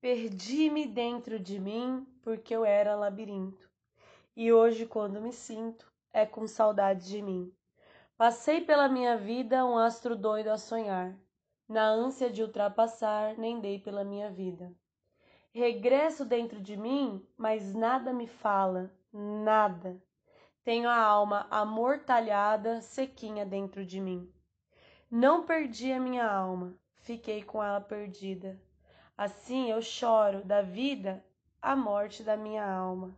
Perdi-me dentro de mim porque eu era labirinto. E hoje, quando me sinto, é com saudade de mim. Passei pela minha vida um astro doido a sonhar. Na ânsia de ultrapassar, nem dei pela minha vida. Regresso dentro de mim, mas nada me fala, nada. Tenho a alma amortalhada, sequinha dentro de mim. Não perdi a minha alma, fiquei com ela perdida. Assim eu choro da vida a morte da minha alma.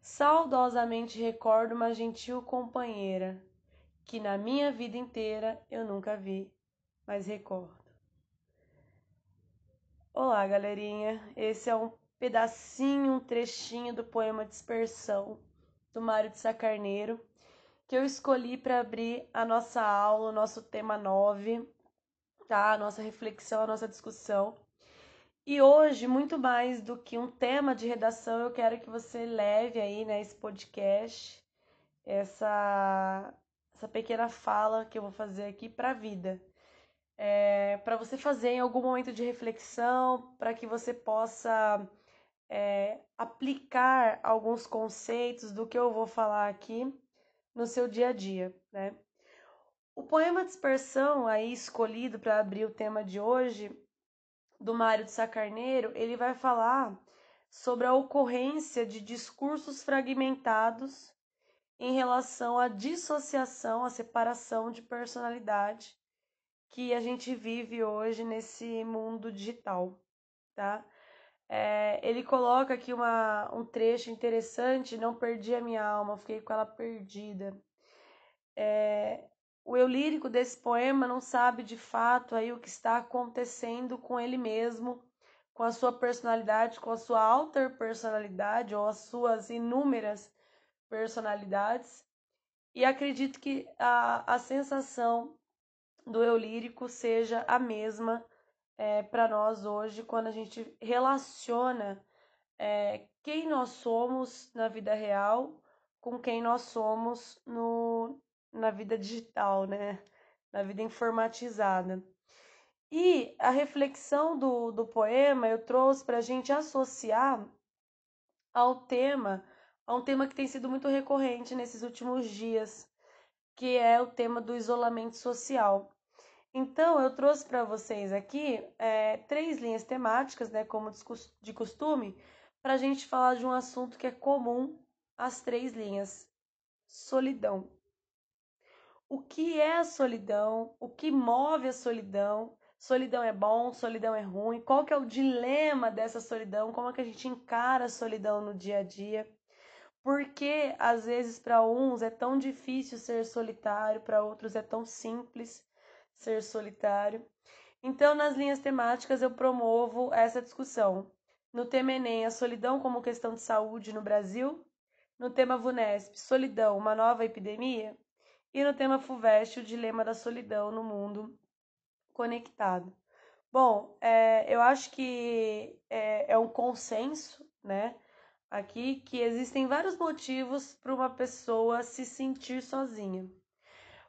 Saudosamente recordo uma gentil companheira que na minha vida inteira eu nunca vi, mas recordo. Olá, galerinha. Esse é um pedacinho, um trechinho do poema Dispersão do Mário de Sacarneiro que eu escolhi para abrir a nossa aula, o nosso tema 9, tá? A nossa reflexão, a nossa discussão. E hoje, muito mais do que um tema de redação, eu quero que você leve aí, né, podcast, essa, essa pequena fala que eu vou fazer aqui para a vida. É, para você fazer em algum momento de reflexão, para que você possa é, aplicar alguns conceitos do que eu vou falar aqui no seu dia a dia, né? O poema Dispersão, aí escolhido para abrir o tema de hoje, do Mário de Sacarneiro, ele vai falar sobre a ocorrência de discursos fragmentados em relação à dissociação, à separação de personalidade que a gente vive hoje nesse mundo digital, tá? É, ele coloca aqui uma, um trecho interessante, não perdi a minha alma, fiquei com ela perdida. É, o eu lírico desse poema não sabe de fato aí o que está acontecendo com ele mesmo, com a sua personalidade, com a sua alter personalidade ou as suas inúmeras personalidades. E acredito que a, a sensação do eu lírico seja a mesma é, para nós hoje quando a gente relaciona é, quem nós somos na vida real com quem nós somos no, na vida digital, né? Na vida informatizada. E a reflexão do, do poema eu trouxe para a gente associar ao tema, a um tema que tem sido muito recorrente nesses últimos dias, que é o tema do isolamento social. Então, eu trouxe para vocês aqui é, três linhas temáticas, né, como de costume, para a gente falar de um assunto que é comum às três linhas: solidão o que é a solidão, o que move a solidão. Solidão é bom, solidão é ruim, qual que é o dilema dessa solidão, como é que a gente encara a solidão no dia a dia. Porque às vezes para uns é tão difícil ser solitário, para outros é tão simples ser solitário. Então, nas linhas temáticas, eu promovo essa discussão. No tema Enem, a solidão como questão de saúde no Brasil. No tema VUNESP, solidão, uma nova epidemia. E no tema FUVEST, o dilema da solidão no mundo conectado. Bom, é, eu acho que é, é um consenso, né, aqui, que existem vários motivos para uma pessoa se sentir sozinha.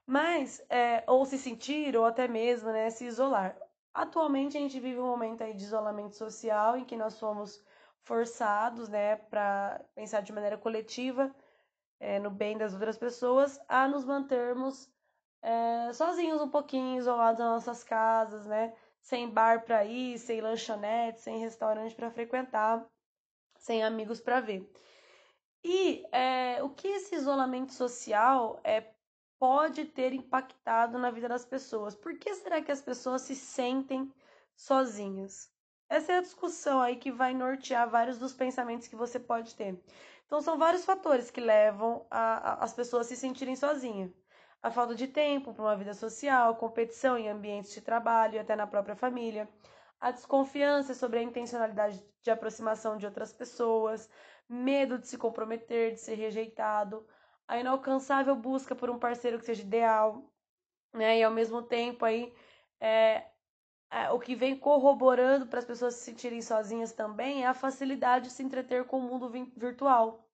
Mas, é, ou se sentir, ou até mesmo, né, se isolar. Atualmente a gente vive um momento aí de isolamento social em que nós somos forçados, né, para pensar de maneira coletiva é, no bem das outras pessoas, a nos mantermos é, sozinhos um pouquinho, isolados nas nossas casas, né? Sem bar para ir, sem lanchonete, sem restaurante para frequentar, sem amigos para ver. E é, o que esse isolamento social é, pode ter impactado na vida das pessoas? Por que será que as pessoas se sentem sozinhas? Essa é a discussão aí que vai nortear vários dos pensamentos que você pode ter. Então, são vários fatores que levam a, a, as pessoas a se sentirem sozinhas. A falta de tempo para uma vida social, competição em ambientes de trabalho e até na própria família, a desconfiança sobre a intencionalidade de aproximação de outras pessoas, medo de se comprometer, de ser rejeitado, a inalcançável busca por um parceiro que seja ideal, né? E ao mesmo tempo aí é, é, o que vem corroborando para as pessoas se sentirem sozinhas também é a facilidade de se entreter com o mundo virtual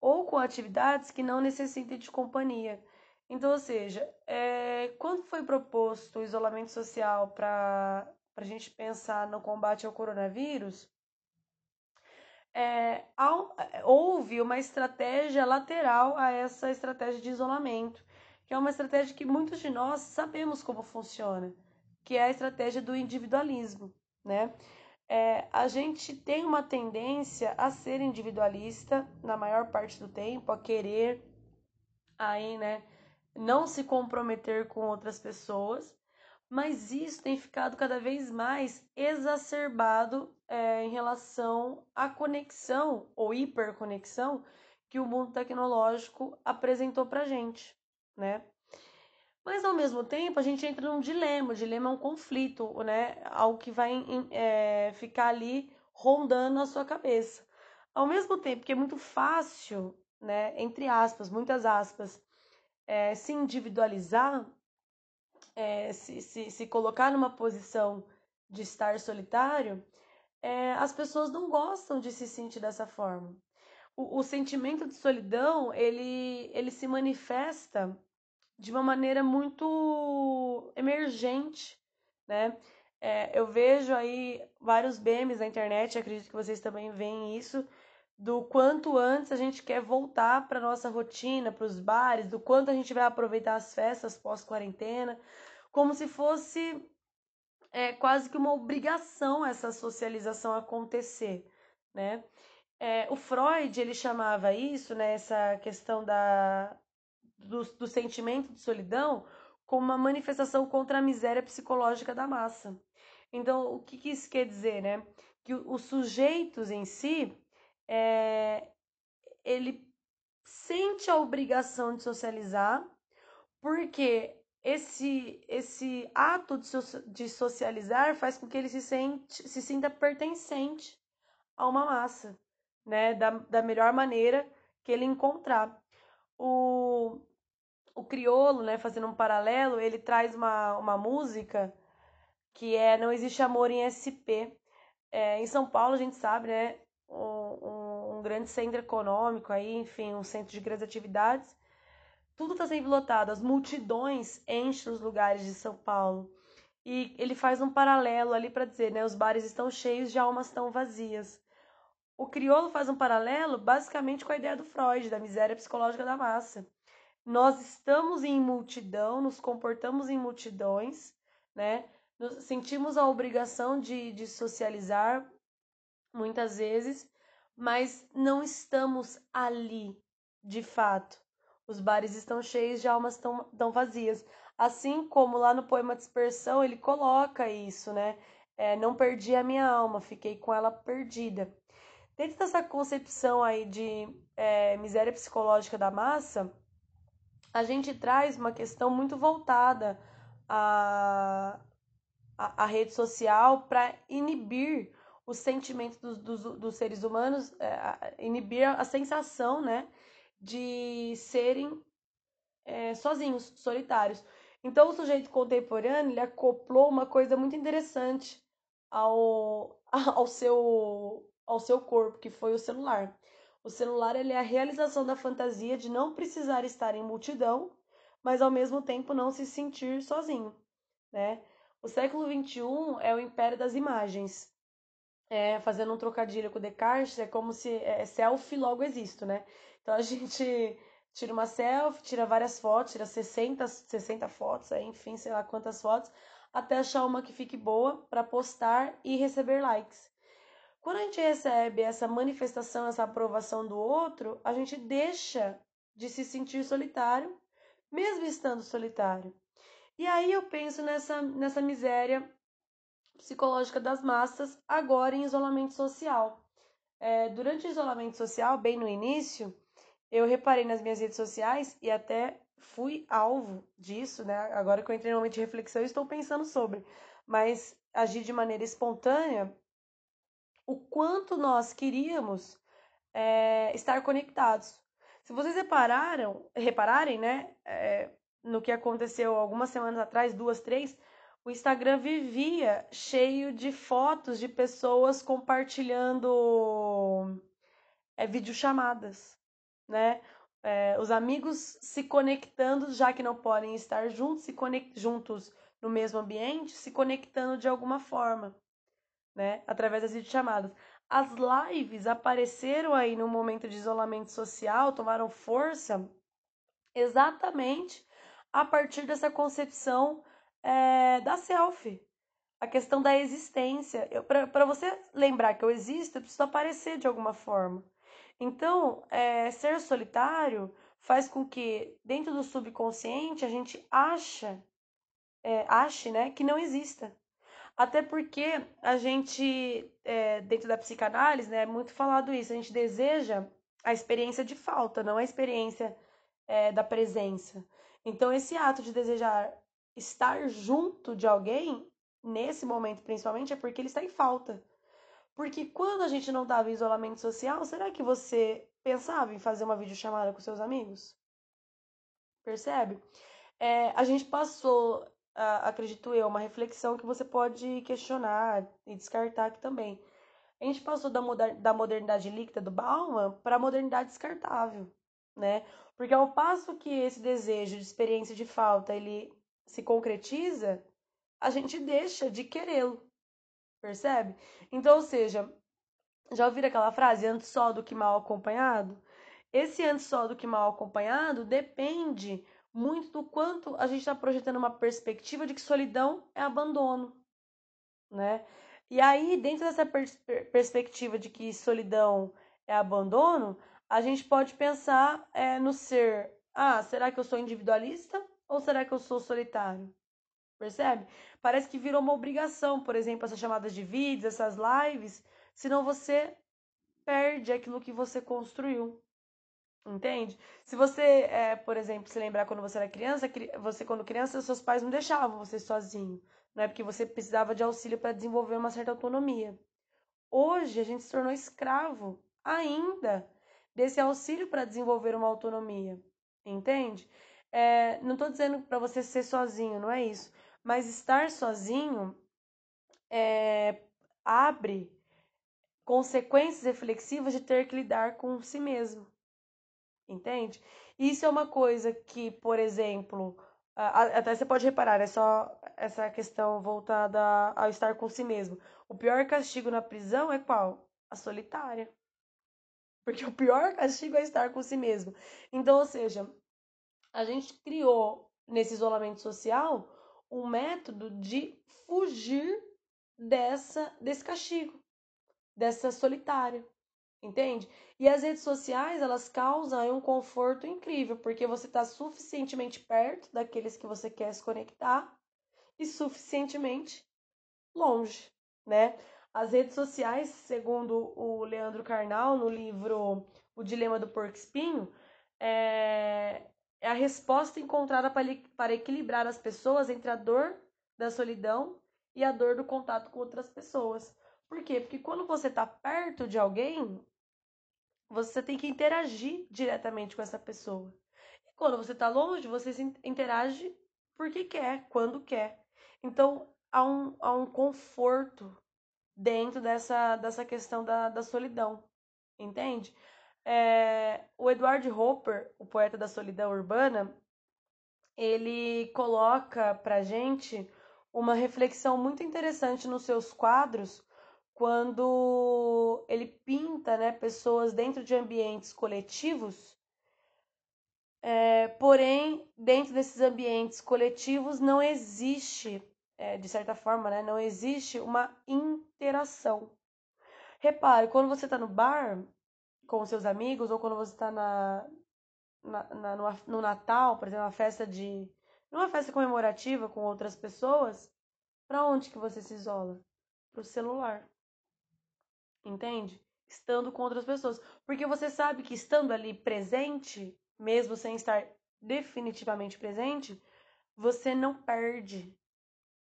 ou com atividades que não necessitem de companhia. Então, ou seja, é, quando foi proposto o isolamento social para a gente pensar no combate ao coronavírus, é, houve uma estratégia lateral a essa estratégia de isolamento, que é uma estratégia que muitos de nós sabemos como funciona, que é a estratégia do individualismo, né? É, a gente tem uma tendência a ser individualista na maior parte do tempo, a querer aí, né, não se comprometer com outras pessoas, mas isso tem ficado cada vez mais exacerbado é, em relação à conexão ou hiperconexão que o mundo tecnológico apresentou para gente, né? Mas ao mesmo tempo a gente entra num dilema, o dilema é um conflito, né? Algo que vai é, ficar ali rondando na sua cabeça. Ao mesmo tempo que é muito fácil, né? Entre aspas, muitas aspas, é, se individualizar, é, se, se, se colocar numa posição de estar solitário, é, as pessoas não gostam de se sentir dessa forma. O, o sentimento de solidão ele, ele se manifesta de uma maneira muito emergente, né? É, eu vejo aí vários memes na internet, acredito que vocês também veem isso, do quanto antes a gente quer voltar para nossa rotina, para os bares, do quanto a gente vai aproveitar as festas pós-quarentena, como se fosse é, quase que uma obrigação essa socialização acontecer, né? É, o Freud ele chamava isso, né, essa questão da, do, do sentimento de solidão como uma manifestação contra a miséria psicológica da massa. Então, o que, que isso quer dizer, né? Que os sujeitos em si, é, ele sente a obrigação de socializar, porque esse, esse ato de, so, de socializar faz com que ele se, sente, se sinta pertencente a uma massa, né? Da, da melhor maneira que ele encontrar. O, o criolo, né, fazendo um paralelo, ele traz uma, uma música que é Não Existe Amor em SP. É, em São Paulo, a gente sabe, né, um, um, grande centro econômico aí, enfim, um centro de grandes atividades. Tudo está sempre lotado, as multidões enchem os lugares de São Paulo. E ele faz um paralelo ali para dizer, né, os bares estão cheios de almas tão vazias. O crioulo faz um paralelo basicamente com a ideia do Freud, da miséria psicológica da massa nós estamos em multidão, nos comportamos em multidões, né? Nos sentimos a obrigação de, de socializar muitas vezes, mas não estamos ali de fato. Os bares estão cheios de almas tão, tão vazias. Assim como lá no poema Dispersão ele coloca isso, né? É, não perdi a minha alma, fiquei com ela perdida. Dentro dessa concepção aí de é, miséria psicológica da massa, a gente traz uma questão muito voltada à, à, à rede social para inibir o sentimento dos, dos, dos seres humanos, é, inibir a sensação né, de serem é, sozinhos, solitários. Então, o sujeito contemporâneo ele acoplou uma coisa muito interessante ao, ao, seu, ao seu corpo, que foi o celular. O celular ele é a realização da fantasia de não precisar estar em multidão, mas ao mesmo tempo não se sentir sozinho, né? O século XXI é o império das imagens. É, fazendo um trocadilho com Descartes, é como se é, selfie logo existo, né? Então a gente tira uma selfie, tira várias fotos, tira 60, 60 fotos, aí, enfim, sei lá quantas fotos, até achar uma que fique boa para postar e receber likes. Quando a gente recebe essa manifestação, essa aprovação do outro, a gente deixa de se sentir solitário, mesmo estando solitário. E aí eu penso nessa, nessa miséria psicológica das massas, agora em isolamento social. É, durante o isolamento social, bem no início, eu reparei nas minhas redes sociais e até fui alvo disso, né? Agora que eu entrei no momento de reflexão, estou pensando sobre, mas agir de maneira espontânea o quanto nós queríamos é, estar conectados. Se vocês repararam, repararem, né, é, no que aconteceu algumas semanas atrás, duas, três, o Instagram vivia cheio de fotos de pessoas compartilhando é, videochamadas, né? É, os amigos se conectando, já que não podem estar juntos, se conect, juntos no mesmo ambiente, se conectando de alguma forma né? Através das videochamadas. As lives apareceram aí no momento de isolamento social, tomaram força exatamente a partir dessa concepção é, da selfie. A questão da existência. Para você lembrar que eu existo, eu preciso aparecer de alguma forma. Então, é, ser solitário faz com que, dentro do subconsciente, a gente acha, é, ache né, que não exista. Até porque a gente, é, dentro da psicanálise, né, é muito falado isso, a gente deseja a experiência de falta, não a experiência é, da presença. Então, esse ato de desejar estar junto de alguém, nesse momento principalmente, é porque ele está em falta. Porque quando a gente não estava em isolamento social, será que você pensava em fazer uma videochamada com seus amigos? Percebe? É, a gente passou, acredito eu, uma reflexão que você pode questionar e descartar aqui também. A gente passou da, moder da modernidade líquida do Bauman para a modernidade descartável, né? Porque ao passo que esse desejo de experiência de falta ele se concretiza, a gente deixa de querê-lo. Percebe? Então, ou seja, já ouviram aquela frase antes só do que mal acompanhado? Esse antes só do que mal acompanhado depende muito do quanto a gente está projetando uma perspectiva de que solidão é abandono, né? E aí, dentro dessa pers perspectiva de que solidão é abandono, a gente pode pensar é, no ser: ah, será que eu sou individualista ou será que eu sou solitário? Percebe? Parece que virou uma obrigação, por exemplo, essas chamadas de vídeos, essas lives, senão você perde aquilo que você construiu. Entende? Se você, é, por exemplo, se lembrar quando você era criança, você quando criança, seus pais não deixavam você sozinho, não é porque você precisava de auxílio para desenvolver uma certa autonomia. Hoje a gente se tornou escravo ainda desse auxílio para desenvolver uma autonomia, entende? É, não estou dizendo para você ser sozinho, não é isso, mas estar sozinho é, abre consequências reflexivas de ter que lidar com si mesmo, entende? Isso é uma coisa que, por exemplo, até você pode reparar, é só essa questão voltada ao estar com si mesmo. O pior castigo na prisão é qual? A solitária. Porque o pior castigo é estar com si mesmo. Então, ou seja, a gente criou nesse isolamento social um método de fugir dessa desse castigo, dessa solitária. Entende? E as redes sociais, elas causam um conforto incrível, porque você está suficientemente perto daqueles que você quer se conectar e suficientemente longe, né? As redes sociais, segundo o Leandro Carnal, no livro O Dilema do Porco Espinho, é, é a resposta encontrada para equilibrar as pessoas entre a dor da solidão e a dor do contato com outras pessoas. Por quê? Porque quando você está perto de alguém, você tem que interagir diretamente com essa pessoa. E quando você está longe, você interage porque quer, quando quer. Então, há um, há um conforto dentro dessa, dessa questão da, da solidão, entende? É, o Edward Hopper, o poeta da solidão urbana, ele coloca pra gente uma reflexão muito interessante nos seus quadros quando ele pinta né, pessoas dentro de ambientes coletivos, é, porém, dentro desses ambientes coletivos não existe é, de certa forma, né, não existe uma interação. Repare, quando você está no bar com seus amigos, ou quando você está na, na, na no, Natal, por exemplo, uma festa de. numa festa comemorativa com outras pessoas, para onde que você se isola? Para o celular. Entende? Estando com outras pessoas. Porque você sabe que estando ali presente, mesmo sem estar definitivamente presente, você não perde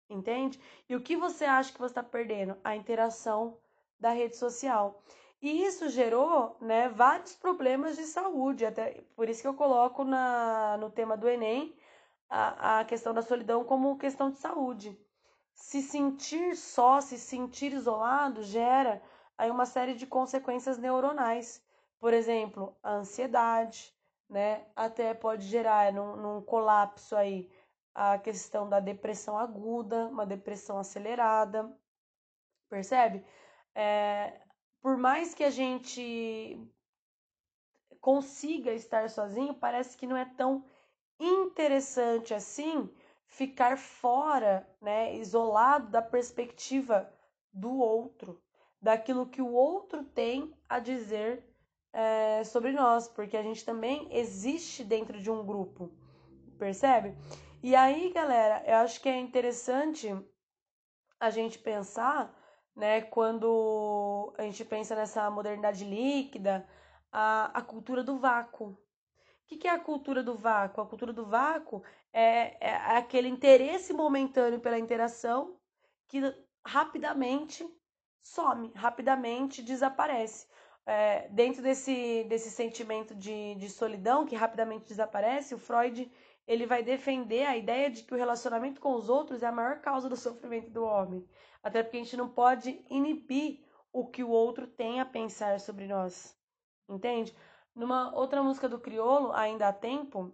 entende? E o que você acha que você está perdendo? A interação da rede social. E isso gerou né, vários problemas de saúde, até por isso que eu coloco na, no tema do Enem a, a questão da solidão como questão de saúde. Se sentir só, se sentir isolado, gera aí uma série de consequências neuronais. Por exemplo, a ansiedade, né? Até pode gerar num, num colapso aí a questão da depressão aguda, uma depressão acelerada, Percebe? É, por mais que a gente consiga estar sozinho, parece que não é tão interessante assim ficar fora, né, isolado da perspectiva do outro, daquilo que o outro tem a dizer é, sobre nós, porque a gente também existe dentro de um grupo, percebe? E aí, galera, eu acho que é interessante a gente pensar, né, quando a gente pensa nessa modernidade líquida, a, a cultura do vácuo. O que, que é a cultura do vácuo? A cultura do vácuo é, é aquele interesse momentâneo pela interação que rapidamente some, rapidamente desaparece. É, dentro desse, desse sentimento de, de solidão que rapidamente desaparece, o Freud ele vai defender a ideia de que o relacionamento com os outros é a maior causa do sofrimento do homem. Até porque a gente não pode inibir o que o outro tem a pensar sobre nós. Entende? Numa outra música do Criolo, Ainda há Tempo,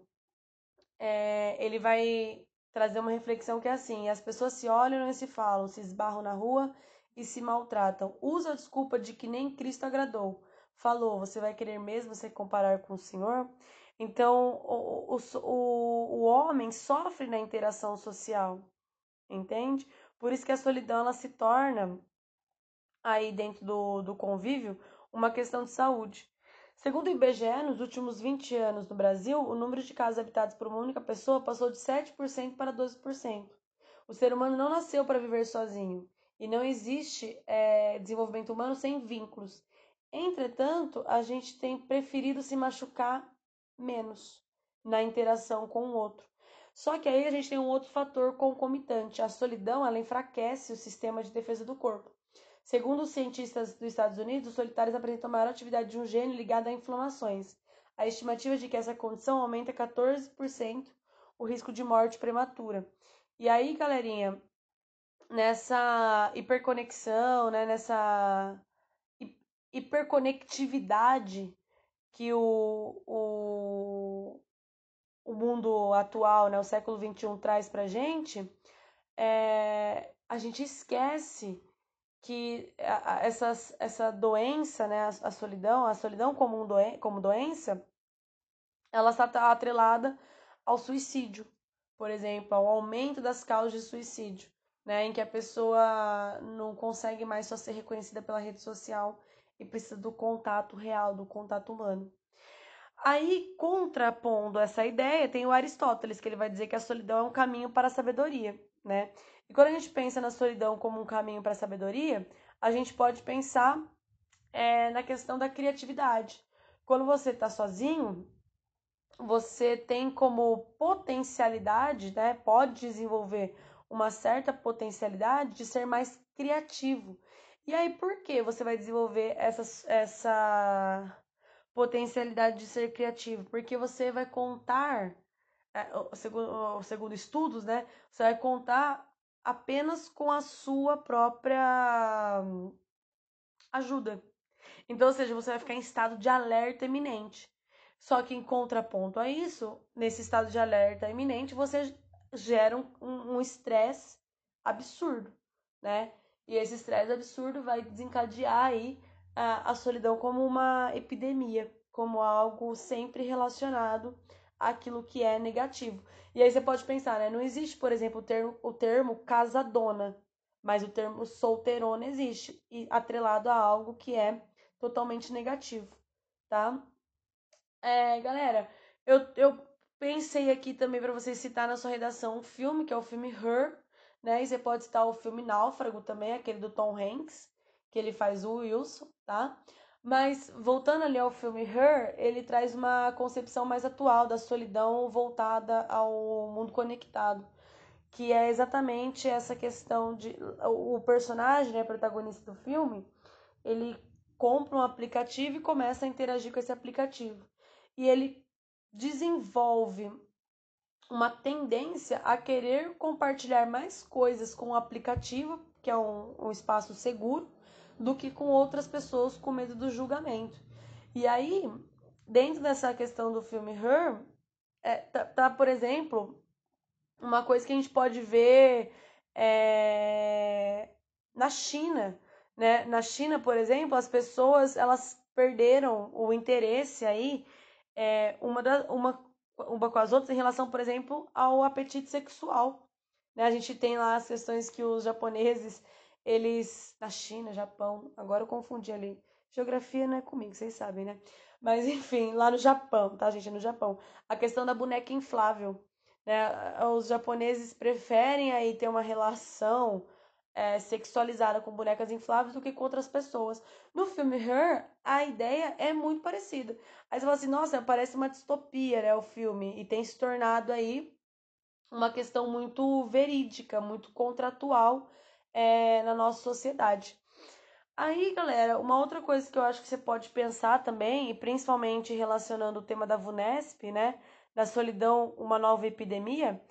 é, ele vai trazer uma reflexão que é assim: as pessoas se olham e se falam, se esbarram na rua e se maltratam. Usa a desculpa de que nem Cristo agradou. Falou, você vai querer mesmo se comparar com o Senhor? Então, o, o, o homem sofre na interação social, entende? Por isso que a solidão ela se torna, aí dentro do, do convívio, uma questão de saúde. Segundo o IBGE, nos últimos 20 anos no Brasil, o número de casas habitadas por uma única pessoa passou de 7% para 12%. O ser humano não nasceu para viver sozinho e não existe é, desenvolvimento humano sem vínculos. Entretanto, a gente tem preferido se machucar menos na interação com o outro. Só que aí a gente tem um outro fator concomitante. A solidão, ela enfraquece o sistema de defesa do corpo. Segundo os cientistas dos Estados Unidos, os solitários apresentam maior atividade de um gene ligado a inflamações. A estimativa é de que essa condição aumenta 14% o risco de morte prematura. E aí, galerinha, nessa hiperconexão, né, nessa hiperconectividade que o, o, o mundo atual, né, o século XXI traz para gente, é, a gente esquece que essa, essa doença, né, a, solidão, a solidão como, um doen como doença, ela está atrelada ao suicídio, por exemplo, ao aumento das causas de suicídio, né, em que a pessoa não consegue mais só ser reconhecida pela rede social e precisa do contato real, do contato humano. Aí, contrapondo essa ideia, tem o Aristóteles, que ele vai dizer que a solidão é um caminho para a sabedoria, né? E quando a gente pensa na solidão como um caminho para a sabedoria, a gente pode pensar é, na questão da criatividade. Quando você está sozinho, você tem como potencialidade, né? Pode desenvolver uma certa potencialidade de ser mais criativo, e aí, por que você vai desenvolver essa, essa potencialidade de ser criativo? Porque você vai contar, é, segundo, segundo estudos, né? Você vai contar apenas com a sua própria ajuda. Então, ou seja, você vai ficar em estado de alerta iminente. Só que em contraponto a isso, nesse estado de alerta iminente, você gera um estresse um absurdo, né? E esse estresse absurdo vai desencadear aí a, a solidão como uma epidemia, como algo sempre relacionado àquilo que é negativo. E aí você pode pensar, né? Não existe, por exemplo, o termo, o termo casadona, mas o termo solteirona existe, e atrelado a algo que é totalmente negativo, tá? É, galera, eu, eu pensei aqui também para vocês citar na sua redação um filme, que é o filme Her, né? E você pode citar o filme Náufrago também, aquele do Tom Hanks, que ele faz o Wilson, tá? Mas voltando ali ao filme Her, ele traz uma concepção mais atual da solidão voltada ao mundo conectado, que é exatamente essa questão de o personagem, né, protagonista do filme, ele compra um aplicativo e começa a interagir com esse aplicativo. E ele desenvolve uma tendência a querer compartilhar mais coisas com o aplicativo, que é um, um espaço seguro, do que com outras pessoas com medo do julgamento. E aí, dentro dessa questão do filme Her, é, tá, tá, por exemplo, uma coisa que a gente pode ver é, na China, Né? Na China, por exemplo, as pessoas elas perderam o interesse aí é, uma, da, uma, uma com as outras em relação, por exemplo, ao apetite sexual. Né? A gente tem lá as questões que os japoneses, eles. Na China, Japão, agora eu confundi ali. Geografia não é comigo, vocês sabem, né? Mas enfim, lá no Japão, tá, gente? No Japão. A questão da boneca inflável. Né? Os japoneses preferem aí ter uma relação é, sexualizada com bonecas infláveis do que com outras pessoas. No filme Her, a ideia é muito parecida. Aí você fala assim, nossa, parece uma distopia, né, o filme. E tem se tornado aí uma questão muito verídica, muito contratual é, na nossa sociedade. Aí, galera, uma outra coisa que eu acho que você pode pensar também, e principalmente relacionando o tema da VUNESP, né, da solidão, uma nova epidemia,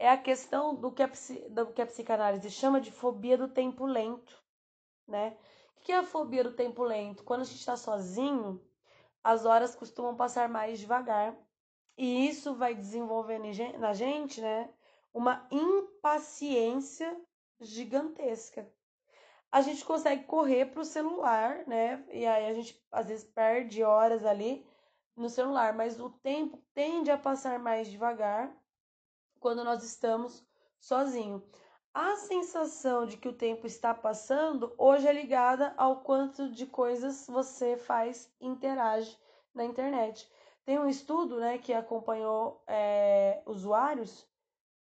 é a questão do que a, do que a psicanálise chama de fobia do tempo lento, né? O que é a fobia do tempo lento? Quando a gente está sozinho, as horas costumam passar mais devagar. E isso vai desenvolvendo na gente, né, uma impaciência gigantesca. A gente consegue correr para o celular, né? E aí a gente às vezes perde horas ali no celular, mas o tempo tende a passar mais devagar quando nós estamos sozinhos. A sensação de que o tempo está passando hoje é ligada ao quanto de coisas você faz interage na internet. Tem um estudo né, que acompanhou é, usuários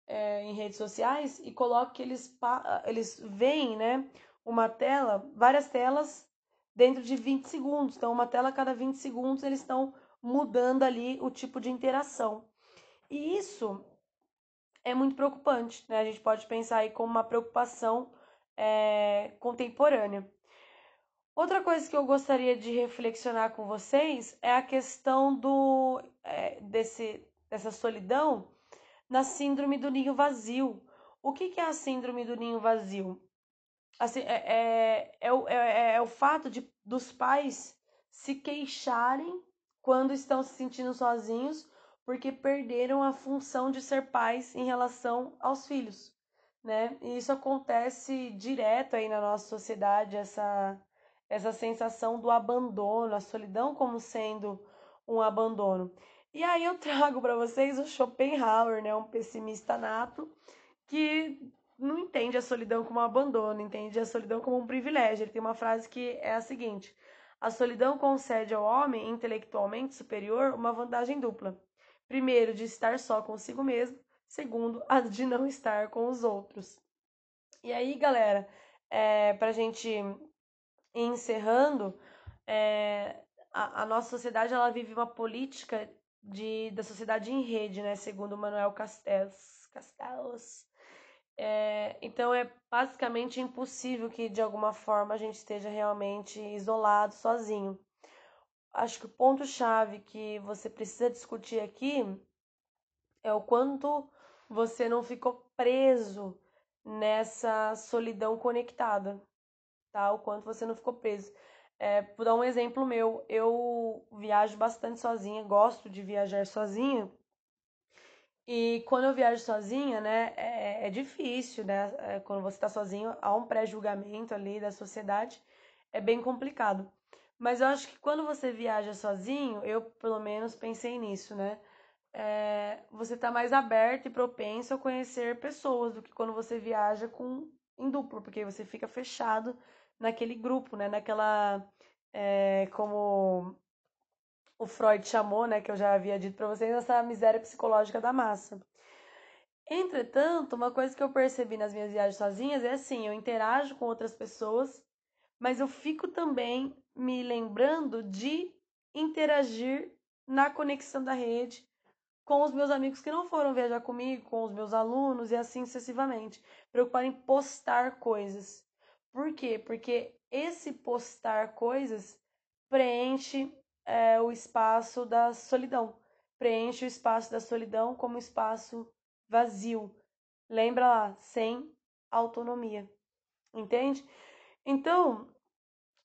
é, em redes sociais e coloca que eles, eles veem né, uma tela, várias telas dentro de 20 segundos. Então, uma tela a cada 20 segundos eles estão mudando ali o tipo de interação. E isso é muito preocupante, né? A gente pode pensar aí como uma preocupação é, contemporânea. Outra coisa que eu gostaria de reflexionar com vocês é a questão do é, desse, dessa solidão na síndrome do ninho vazio. O que, que é a síndrome do ninho vazio? Assim, é, é, é, é, é o fato de, dos pais se queixarem quando estão se sentindo sozinhos porque perderam a função de ser pais em relação aos filhos, né? E isso acontece direto aí na nossa sociedade, essa, essa sensação do abandono, a solidão como sendo um abandono. E aí eu trago para vocês o Schopenhauer, né, um pessimista nato, que não entende a solidão como um abandono, entende a solidão como um privilégio. Ele tem uma frase que é a seguinte: a solidão concede ao homem intelectualmente superior uma vantagem dupla. Primeiro, de estar só consigo mesmo. Segundo, a de não estar com os outros. E aí, galera, é, para a gente ir encerrando, é, a, a, nossa sociedade ela vive uma política de, da sociedade em rede, né? Segundo Manuel Castells. Castells. É, então é basicamente impossível que de alguma forma a gente esteja realmente isolado, sozinho acho que o ponto-chave que você precisa discutir aqui é o quanto você não ficou preso nessa solidão conectada, tá? O quanto você não ficou preso. É, por dar um exemplo meu, eu viajo bastante sozinha, gosto de viajar sozinha. E quando eu viajo sozinha, né, é, é difícil, né? É, quando você está sozinho, há um pré-julgamento ali da sociedade, é bem complicado. Mas eu acho que quando você viaja sozinho, eu pelo menos pensei nisso, né? É, você tá mais aberto e propenso a conhecer pessoas do que quando você viaja com em duplo, porque você fica fechado naquele grupo, né? Naquela é, como o Freud chamou, né? Que eu já havia dito para vocês, essa miséria psicológica da massa. Entretanto, uma coisa que eu percebi nas minhas viagens sozinhas é assim, eu interajo com outras pessoas, mas eu fico também me lembrando de interagir na conexão da rede com os meus amigos que não foram viajar comigo, com os meus alunos e assim sucessivamente. Preocupar em postar coisas. Por quê? Porque esse postar coisas preenche é, o espaço da solidão. Preenche o espaço da solidão como espaço vazio. Lembra lá, sem autonomia. Entende? Então,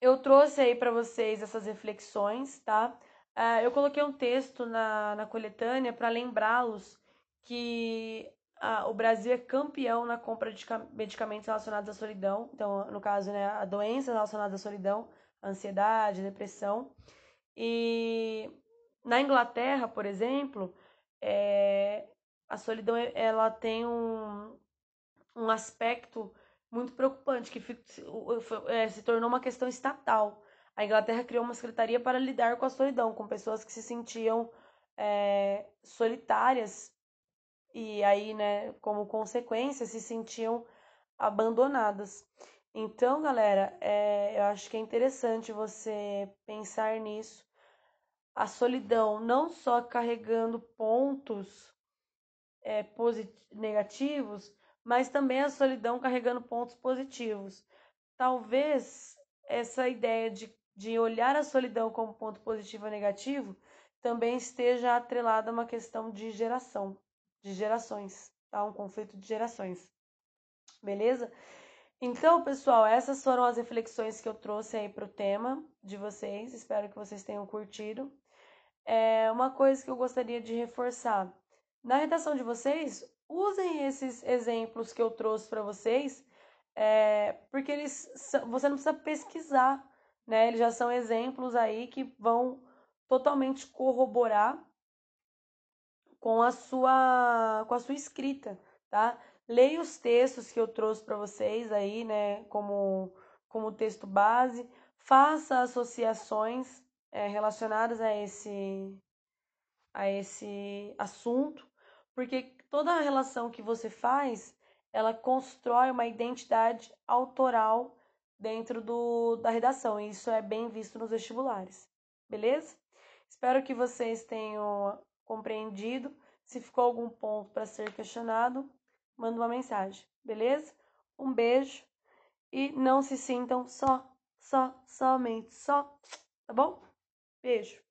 eu trouxe aí para vocês essas reflexões, tá? Uh, eu coloquei um texto na, na coletânea para lembrá-los que a, o Brasil é campeão na compra de medicamentos relacionados à solidão. Então, no caso, né, a doenças relacionadas à solidão, ansiedade, depressão. E na Inglaterra, por exemplo, é, a solidão ela tem um, um aspecto muito preocupante que é, se tornou uma questão estatal. A Inglaterra criou uma secretaria para lidar com a solidão, com pessoas que se sentiam é, solitárias e aí, né, como consequência, se sentiam abandonadas. Então, galera, é, eu acho que é interessante você pensar nisso. A solidão não só carregando pontos é, negativos, mas também a solidão carregando pontos positivos. Talvez essa ideia de, de olhar a solidão como ponto positivo ou negativo também esteja atrelada a uma questão de geração de gerações, tá? Um conflito de gerações. Beleza? Então, pessoal, essas foram as reflexões que eu trouxe aí para o tema de vocês. Espero que vocês tenham curtido. É uma coisa que eu gostaria de reforçar. Na redação de vocês, usem esses exemplos que eu trouxe para vocês, é, porque eles você não precisa pesquisar, né? Eles já são exemplos aí que vão totalmente corroborar com a sua com a sua escrita, tá? Leia os textos que eu trouxe para vocês aí, né, como como texto base, faça associações é, relacionadas a esse a esse assunto, porque toda relação que você faz, ela constrói uma identidade autoral dentro do, da redação, e isso é bem visto nos vestibulares, beleza? Espero que vocês tenham compreendido. Se ficou algum ponto para ser questionado, manda uma mensagem, beleza? Um beijo e não se sintam só, só, somente só, tá bom? Beijo.